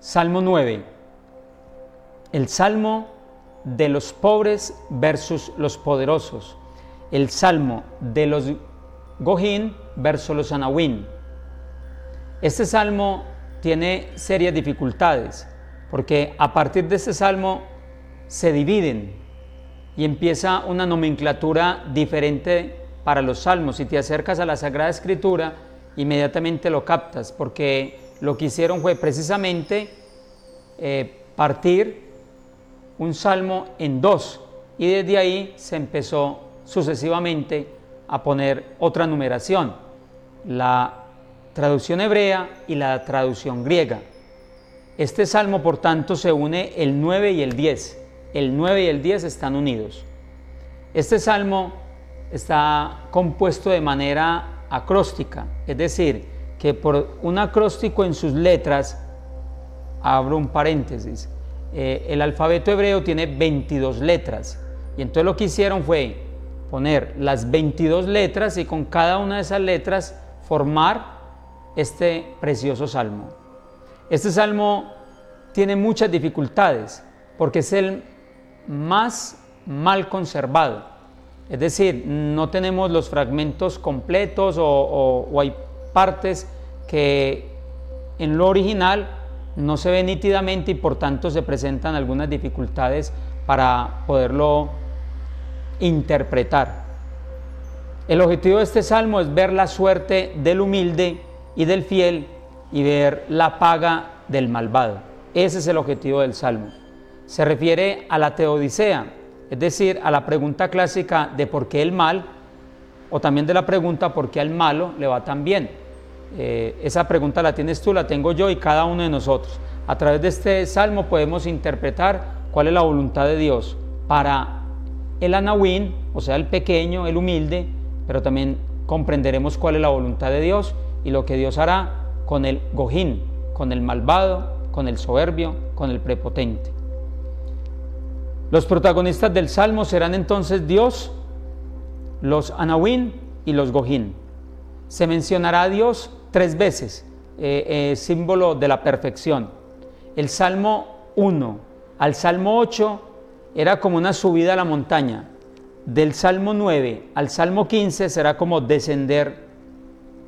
Salmo 9. El salmo de los pobres versus los poderosos. El salmo de los Gojín versus los Anahuín. Este salmo tiene serias dificultades porque a partir de este salmo se dividen y empieza una nomenclatura diferente para los salmos. Si te acercas a la Sagrada Escritura, inmediatamente lo captas porque lo que hicieron fue precisamente eh, partir un salmo en dos y desde ahí se empezó sucesivamente a poner otra numeración, la traducción hebrea y la traducción griega. Este salmo, por tanto, se une el 9 y el 10. El 9 y el 10 están unidos. Este salmo está compuesto de manera acróstica, es decir, que por un acróstico en sus letras, abro un paréntesis, eh, el alfabeto hebreo tiene 22 letras y entonces lo que hicieron fue poner las 22 letras y con cada una de esas letras formar este precioso salmo. Este salmo tiene muchas dificultades porque es el más mal conservado. Es decir, no tenemos los fragmentos completos o, o hay partes que en lo original no se ve nítidamente y por tanto se presentan algunas dificultades para poderlo interpretar. El objetivo de este salmo es ver la suerte del humilde y del fiel y ver la paga del malvado. Ese es el objetivo del salmo. Se refiere a la teodicea, es decir, a la pregunta clásica de por qué el mal, o también de la pregunta por qué al malo le va tan bien. Eh, esa pregunta la tienes tú, la tengo yo y cada uno de nosotros. A través de este salmo podemos interpretar cuál es la voluntad de Dios para el anahuín, o sea, el pequeño, el humilde, pero también comprenderemos cuál es la voluntad de Dios y lo que Dios hará con el gojín, con el malvado, con el soberbio, con el prepotente. Los protagonistas del salmo serán entonces Dios, los anahuín y los gojín. Se mencionará a Dios tres veces, eh, eh, símbolo de la perfección. El Salmo 1 al Salmo 8 era como una subida a la montaña. Del Salmo 9 al Salmo 15 será como descender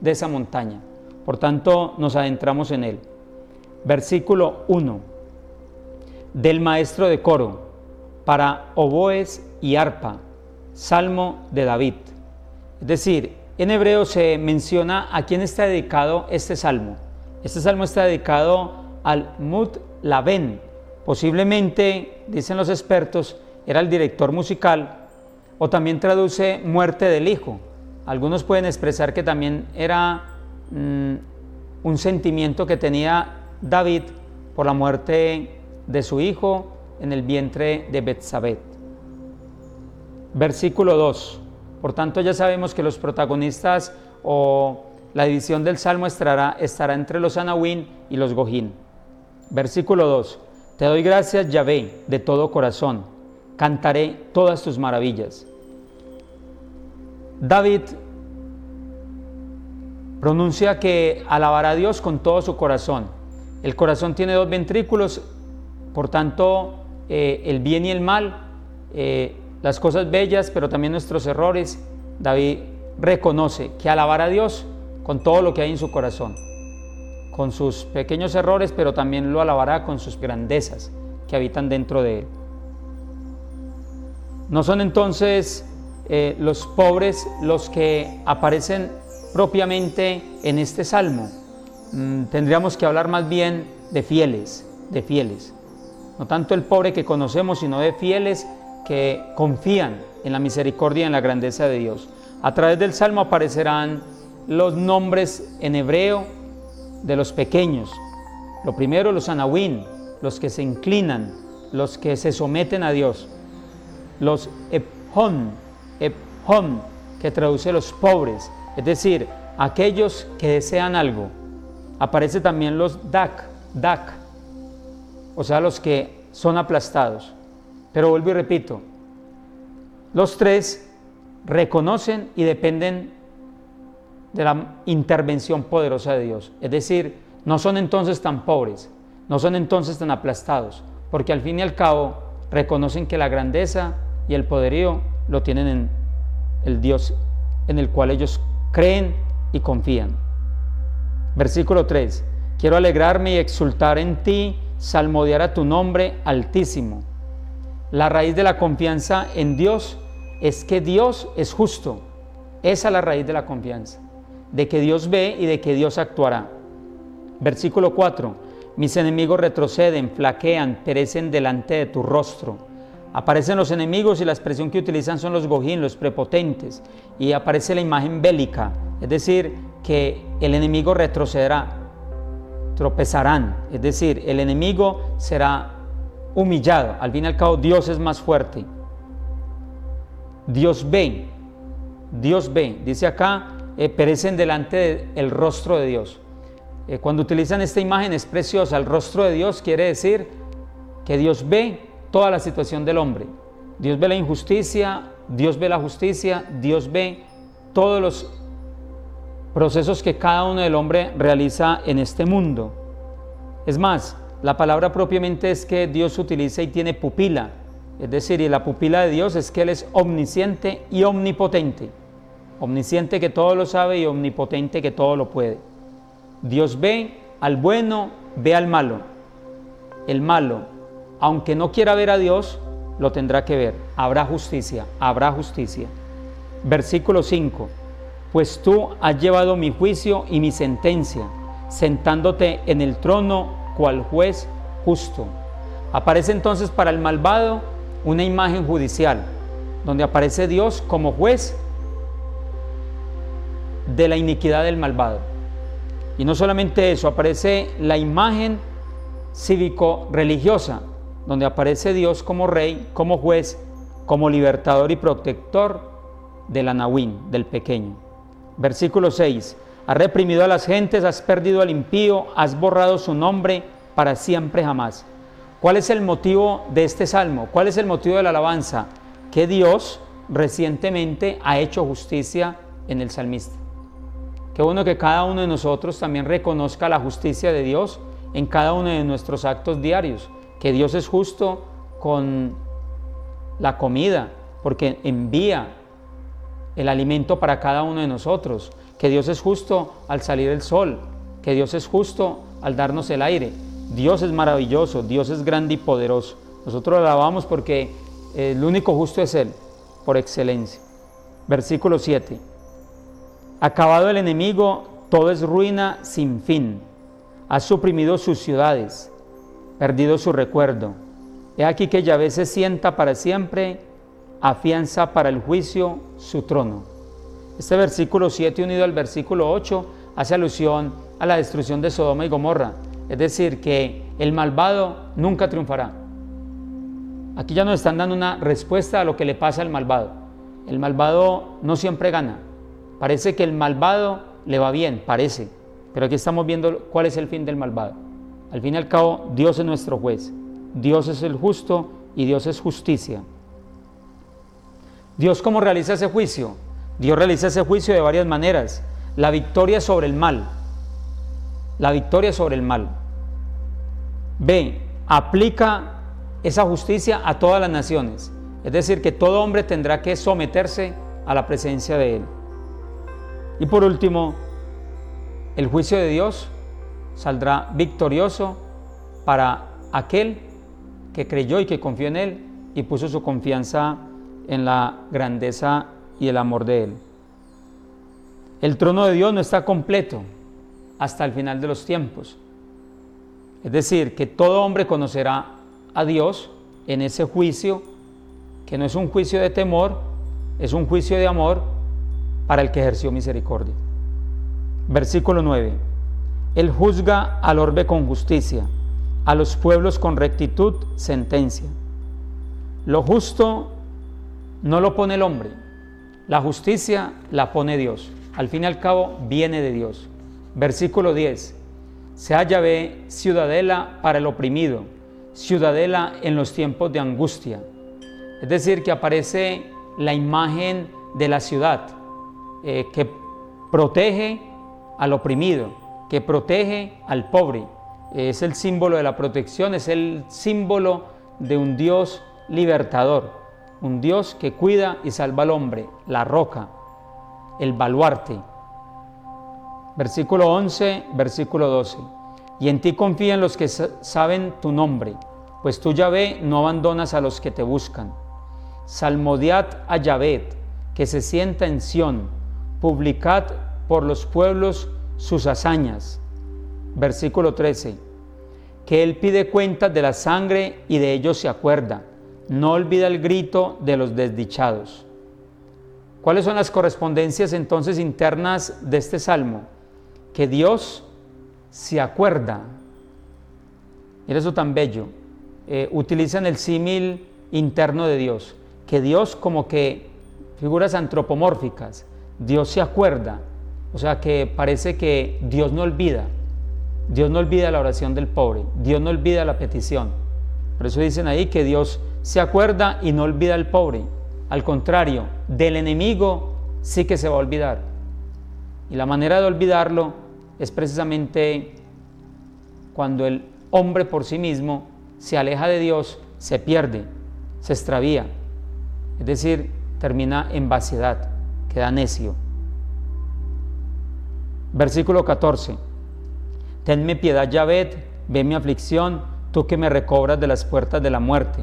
de esa montaña. Por tanto, nos adentramos en él. Versículo 1. Del maestro de coro para oboes y arpa. Salmo de David. Es decir, en hebreo se menciona a quién está dedicado este salmo. Este salmo está dedicado al Mut Laven. Posiblemente, dicen los expertos, era el director musical o también traduce muerte del hijo. Algunos pueden expresar que también era mm, un sentimiento que tenía David por la muerte de su hijo en el vientre de Betsabé. Versículo 2. Por tanto, ya sabemos que los protagonistas o la división del salmo estará, estará entre los Anahuín y los Gojín. Versículo 2. Te doy gracias, Yahvé, de todo corazón. Cantaré todas tus maravillas. David pronuncia que alabará a Dios con todo su corazón. El corazón tiene dos ventrículos, por tanto, eh, el bien y el mal eh, las cosas bellas, pero también nuestros errores, David reconoce que alabará a Dios con todo lo que hay en su corazón, con sus pequeños errores, pero también lo alabará con sus grandezas que habitan dentro de él. No son entonces eh, los pobres los que aparecen propiamente en este salmo. Mm, tendríamos que hablar más bien de fieles, de fieles. No tanto el pobre que conocemos, sino de fieles que confían en la misericordia y en la grandeza de Dios. A través del Salmo aparecerán los nombres en hebreo de los pequeños. Lo primero, los anahuín, los que se inclinan, los que se someten a Dios. Los ephon, ephon, que traduce los pobres, es decir, aquellos que desean algo. Aparece también los dak, dak, o sea, los que son aplastados. Pero vuelvo y repito, los tres reconocen y dependen de la intervención poderosa de Dios. Es decir, no son entonces tan pobres, No son entonces tan aplastados, porque al fin y al cabo reconocen que la grandeza y el poderío lo tienen en el Dios en el cual ellos creen y confían. Versículo 3. Quiero alegrarme y exultar en ti, salmodiar a tu nombre altísimo. La raíz de la confianza en Dios es que Dios es justo. Esa es la raíz de la confianza, de que Dios ve y de que Dios actuará. Versículo 4. Mis enemigos retroceden, flaquean, perecen delante de tu rostro. Aparecen los enemigos y la expresión que utilizan son los gojín, los prepotentes. Y aparece la imagen bélica, es decir, que el enemigo retrocederá, tropezarán, es decir, el enemigo será humillado. Al fin y al cabo, Dios es más fuerte. Dios ve, Dios ve, dice acá, eh, perecen delante del rostro de Dios. Eh, cuando utilizan esta imagen es preciosa, el rostro de Dios quiere decir que Dios ve toda la situación del hombre. Dios ve la injusticia, Dios ve la justicia, Dios ve todos los procesos que cada uno del hombre realiza en este mundo. Es más, la palabra propiamente es que Dios utiliza y tiene pupila. Es decir, y la pupila de Dios es que Él es omnisciente y omnipotente. Omnisciente que todo lo sabe y omnipotente que todo lo puede. Dios ve al bueno, ve al malo. El malo, aunque no quiera ver a Dios, lo tendrá que ver. Habrá justicia, habrá justicia. Versículo 5. Pues tú has llevado mi juicio y mi sentencia, sentándote en el trono cual juez justo. Aparece entonces para el malvado una imagen judicial, donde aparece Dios como juez de la iniquidad del malvado. Y no solamente eso, aparece la imagen cívico-religiosa, donde aparece Dios como rey, como juez, como libertador y protector del anahuín, del pequeño. Versículo 6. Has reprimido a las gentes, has perdido al impío, has borrado su nombre para siempre jamás. ¿Cuál es el motivo de este salmo? ¿Cuál es el motivo de la alabanza? Que Dios recientemente ha hecho justicia en el salmista. Qué bueno que cada uno de nosotros también reconozca la justicia de Dios en cada uno de nuestros actos diarios. Que Dios es justo con la comida, porque envía el alimento para cada uno de nosotros. Que Dios es justo al salir el sol. Que Dios es justo al darnos el aire. Dios es maravilloso, Dios es grande y poderoso. Nosotros lo alabamos porque el único justo es Él, por excelencia. Versículo 7. Acabado el enemigo, todo es ruina sin fin. Has suprimido sus ciudades, perdido su recuerdo. He aquí que Yahvé se sienta para siempre, afianza para el juicio su trono. Este versículo 7 unido al versículo 8 hace alusión a la destrucción de Sodoma y Gomorra. Es decir, que el malvado nunca triunfará. Aquí ya nos están dando una respuesta a lo que le pasa al malvado. El malvado no siempre gana. Parece que el malvado le va bien, parece. Pero aquí estamos viendo cuál es el fin del malvado. Al fin y al cabo, Dios es nuestro juez. Dios es el justo y Dios es justicia. Dios cómo realiza ese juicio? Dios realiza ese juicio de varias maneras. La victoria sobre el mal. La victoria sobre el mal. B. Aplica esa justicia a todas las naciones. Es decir, que todo hombre tendrá que someterse a la presencia de Él. Y por último, el juicio de Dios saldrá victorioso para aquel que creyó y que confió en Él y puso su confianza en la grandeza y el amor de Él. El trono de Dios no está completo hasta el final de los tiempos. Es decir, que todo hombre conocerá a Dios en ese juicio, que no es un juicio de temor, es un juicio de amor para el que ejerció misericordia. Versículo 9. Él juzga al orbe con justicia, a los pueblos con rectitud sentencia. Lo justo no lo pone el hombre, la justicia la pone Dios. Al fin y al cabo viene de Dios. Versículo 10. Sea Yahvé ciudadela para el oprimido, ciudadela en los tiempos de angustia. Es decir, que aparece la imagen de la ciudad, eh, que protege al oprimido, que protege al pobre, es el símbolo de la protección, es el símbolo de un Dios libertador, un Dios que cuida y salva al hombre, la roca, el baluarte. Versículo 11, versículo 12. Y en ti confían los que saben tu nombre, pues tú Yahvé no abandonas a los que te buscan. Salmodiad a Yahvé, que se sienta en Sión, publicad por los pueblos sus hazañas. Versículo 13. Que Él pide cuentas de la sangre y de ellos se acuerda. No olvida el grito de los desdichados. ¿Cuáles son las correspondencias entonces internas de este salmo? Que Dios se acuerda. Mira eso tan bello. Eh, utilizan el símil interno de Dios. Que Dios como que figuras antropomórficas. Dios se acuerda. O sea que parece que Dios no olvida. Dios no olvida la oración del pobre. Dios no olvida la petición. Por eso dicen ahí que Dios se acuerda y no olvida al pobre. Al contrario, del enemigo sí que se va a olvidar. Y la manera de olvidarlo es precisamente cuando el hombre por sí mismo se aleja de Dios, se pierde, se extravía. Es decir, termina en vaciedad, queda necio. Versículo 14. Tenme piedad, Yahvet, ve mi aflicción, tú que me recobras de las puertas de la muerte.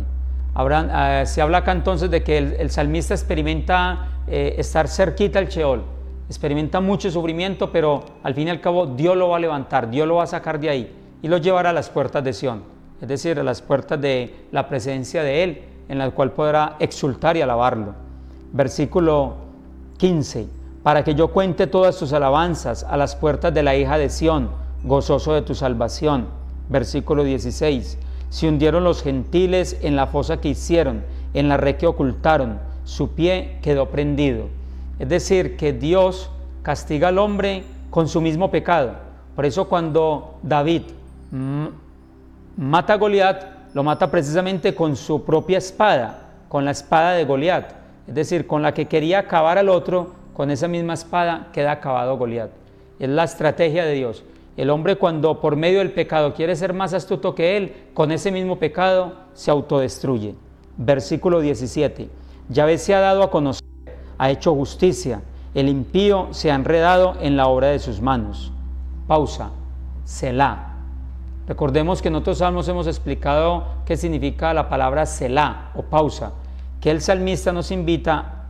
Eh, se habla acá entonces de que el, salmista experimenta eh, estar cerquita al Sheol, experimenta mucho sufrimiento, pero al fin y al cabo Dios lo va a levantar, Dios lo va a sacar de ahí y lo llevará a las puertas de Sión, es decir, a las puertas de la presencia de Él, en la cual podrá exultar y alabarlo. Versículo 15 para que yo cuente todas tus alabanzas a las puertas de la hija de Sión, gozoso de tu salvación. Versículo 16. Se hundieron los gentiles en la fosa que hicieron, en la red que ocultaron, su pie quedó prendido. Es decir, que Dios castiga al hombre con su mismo pecado. Por eso cuando David mata a Goliat, lo mata precisamente con su propia espada, con la espada de Goliat, es decir, con la que quería acabar al otro, con esa misma espada queda acabado Goliat. Es la estrategia de Dios. El hombre cuando por medio del pecado quiere ser más astuto que él, con ese mismo pecado se autodestruye. Versículo 17. Yahvé se ha dado a conocer, ha hecho justicia, el impío se ha enredado en la obra de sus manos. Pausa. Selah. Recordemos que en otros salmos hemos explicado qué significa la palabra Selah o pausa, que el salmista nos invita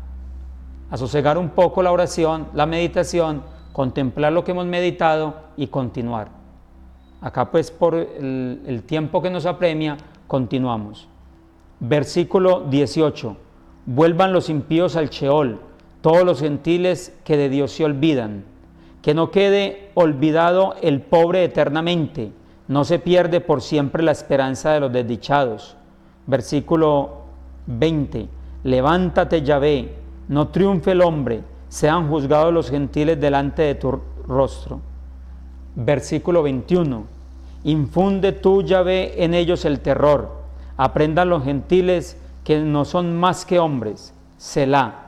a sosegar un poco la oración, la meditación, contemplar lo que hemos meditado y continuar. Acá pues por el, tiempo que nos apremia, continuamos. Versículo 18. Vuelvan los impíos al Sheol, todos los gentiles que de Dios se olvidan. Que no quede olvidado el pobre eternamente, no se pierde por siempre la esperanza de los desdichados. Versículo 20. Levántate, Yahvé, no triunfe el hombre, sean juzgados los gentiles delante de tu rostro. Versículo 21. Infunde tú, Yahvé, en ellos el terror. Aprendan los gentiles que no son más que hombres. Selah.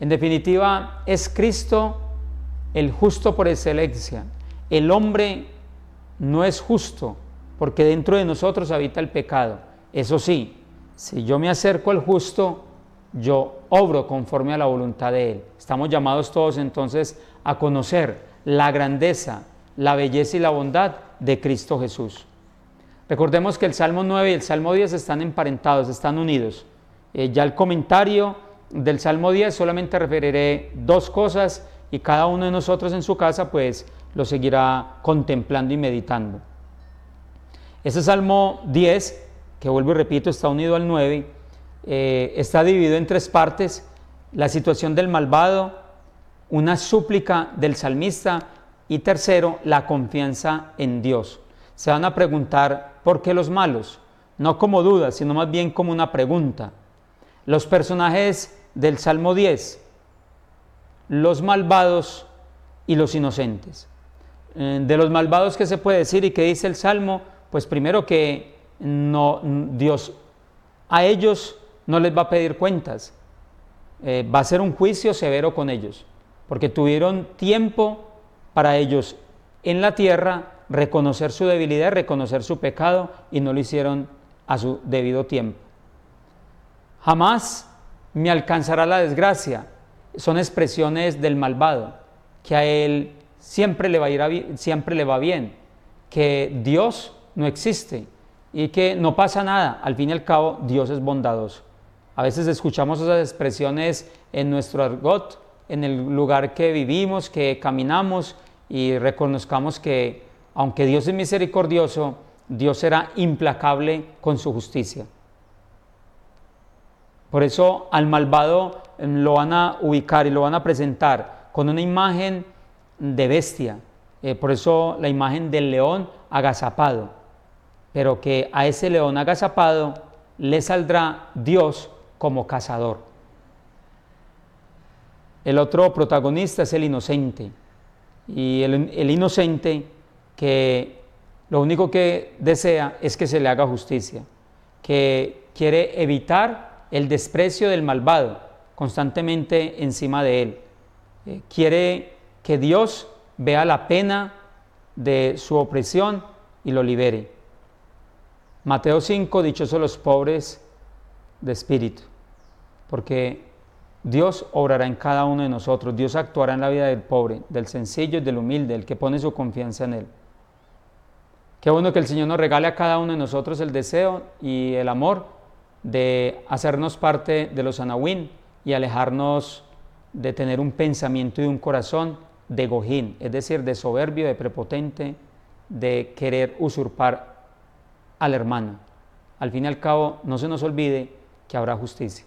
En definitiva, es Cristo el justo por excelencia. El hombre no es justo porque dentro de nosotros habita el pecado. Eso sí, si yo me acerco al justo, yo obro conforme a la voluntad de Él. Estamos llamados todos entonces a conocer la grandeza, la belleza y la bondad de Cristo Jesús. Recordemos que el Salmo 9 y el Salmo 10 están emparentados, están unidos. Eh, ya el comentario del Salmo 10 solamente referiré dos cosas y cada uno de nosotros en su casa pues lo seguirá contemplando y meditando. Ese Salmo 10, que vuelvo y repito, está unido al 9, eh, está dividido en tres partes. La situación del malvado, una súplica del salmista y tercero, la confianza en Dios. Se van a preguntar, ¿por qué los malos? No como duda, sino más bien como una pregunta. Los personajes del Salmo 10, los malvados y los inocentes. Eh, de los malvados, ¿qué se puede decir y qué dice el Salmo? Pues primero que no, Dios a ellos no les va a pedir cuentas. Eh, va a ser un juicio severo con ellos, porque tuvieron tiempo para ellos en la tierra reconocer su debilidad, reconocer su pecado y no lo hicieron a su debido tiempo. Jamás me alcanzará la desgracia. Son expresiones del malvado, que a él siempre le va, bien, que Dios no existe y que no pasa nada. Al fin y al cabo, Dios es bondadoso. A veces escuchamos esas expresiones en nuestro argot, en el lugar que vivimos, que caminamos y reconozcamos que aunque Dios es misericordioso, Dios será implacable con su justicia. Por eso al malvado lo van a ubicar y lo van a presentar con una imagen de bestia. Eh, por eso la imagen del león agazapado. Pero que a ese león agazapado le saldrá Dios como cazador. El otro protagonista es el inocente. Y el, inocente que lo único que desea es que se le haga justicia, que quiere evitar el desprecio del malvado constantemente encima de él. Eh, quiere que Dios vea la pena de su opresión y lo libere. Mateo 5, dichosos los pobres de espíritu, porque Dios obrará en cada uno de nosotros, Dios actuará en la vida del pobre, del sencillo y del humilde, del que pone su confianza en Él. Qué bueno que el Señor nos regale a cada uno de nosotros el deseo y el amor de hacernos parte de los anahuín y alejarnos de tener un pensamiento y un corazón de gojín, es decir, de soberbio, de prepotente, de querer usurpar al hermano. Al fin y al cabo, no se nos olvide que habrá justicia.